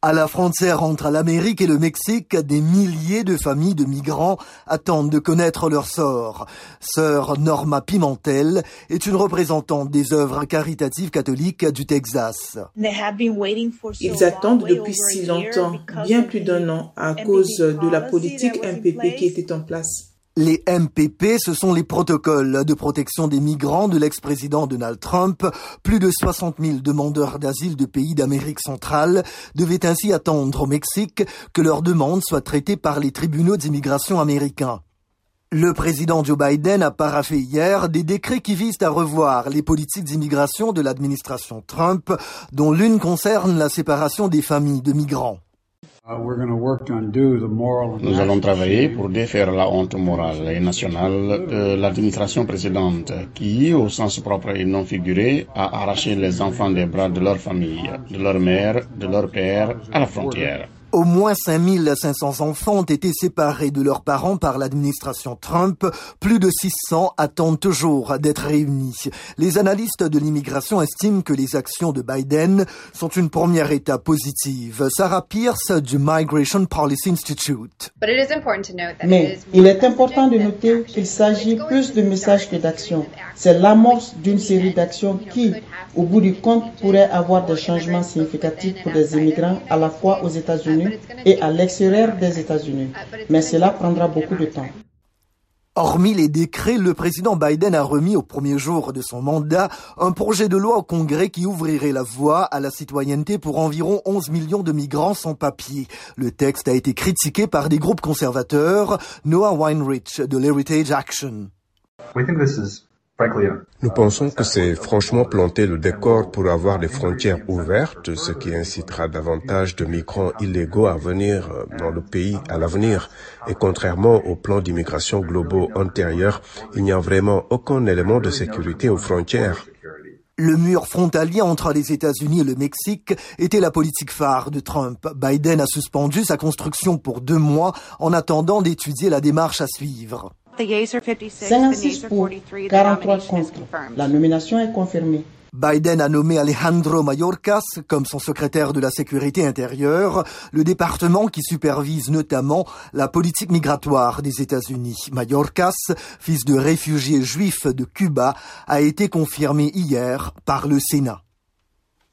À la frontière entre l'Amérique et le Mexique, des milliers de familles de migrants attendent de connaître leur sort. Sœur Norma Pimentel est une représentante des œuvres caritatives catholiques du Texas. Ils attendent depuis si longtemps, bien plus d'un an, à cause de la politique MPP qui était en place. Les MPP, ce sont les protocoles de protection des migrants de l'ex-président Donald Trump. Plus de 60 000 demandeurs d'asile de pays d'Amérique centrale devaient ainsi attendre au Mexique que leurs demandes soient traitées par les tribunaux d'immigration américains. Le président Joe Biden a paraffé hier des décrets qui visent à revoir les politiques d'immigration de l'administration Trump, dont l'une concerne la séparation des familles de migrants. Nous allons travailler pour défaire la honte morale et nationale de l'administration précédente qui, au sens propre et non figuré, a arraché les enfants des bras de leur famille, de leur mère, de leur père à la frontière. Au moins 5500 enfants ont été séparés de leurs parents par l'administration Trump. Plus de 600 attendent toujours d'être réunis. Les analystes de l'immigration estiment que les actions de Biden sont une première étape positive. Sarah Pierce du Migration Policy Institute. Mais il est important de noter qu'il s'agit plus de messages que d'actions. C'est l'amorce d'une série d'actions qui, au bout du compte, pourraient avoir des changements significatifs pour les immigrants à la fois aux États-Unis et à l'extérieur des États-Unis. Mais cela prendra beaucoup de temps. Hormis les décrets, le président Biden a remis au premier jour de son mandat un projet de loi au Congrès qui ouvrirait la voie à la citoyenneté pour environ 11 millions de migrants sans papier. Le texte a été critiqué par des groupes conservateurs, Noah Weinrich de l'Heritage Action. Nous pensons que c'est franchement planter le décor pour avoir des frontières ouvertes, ce qui incitera davantage de migrants illégaux à venir euh, dans le pays à l'avenir. Et contrairement au plan d'immigration globaux antérieur, il n'y a vraiment aucun élément de sécurité aux frontières. Le mur frontalier entre les États-Unis et le Mexique était la politique phare de Trump. Biden a suspendu sa construction pour deux mois en attendant d'étudier la démarche à suivre. 56 pour, 43 contre. La nomination est confirmée. Biden a nommé Alejandro Mayorkas comme son secrétaire de la sécurité intérieure, le département qui supervise notamment la politique migratoire des États-Unis. Mayorkas, fils de réfugiés juifs de Cuba, a été confirmé hier par le Sénat.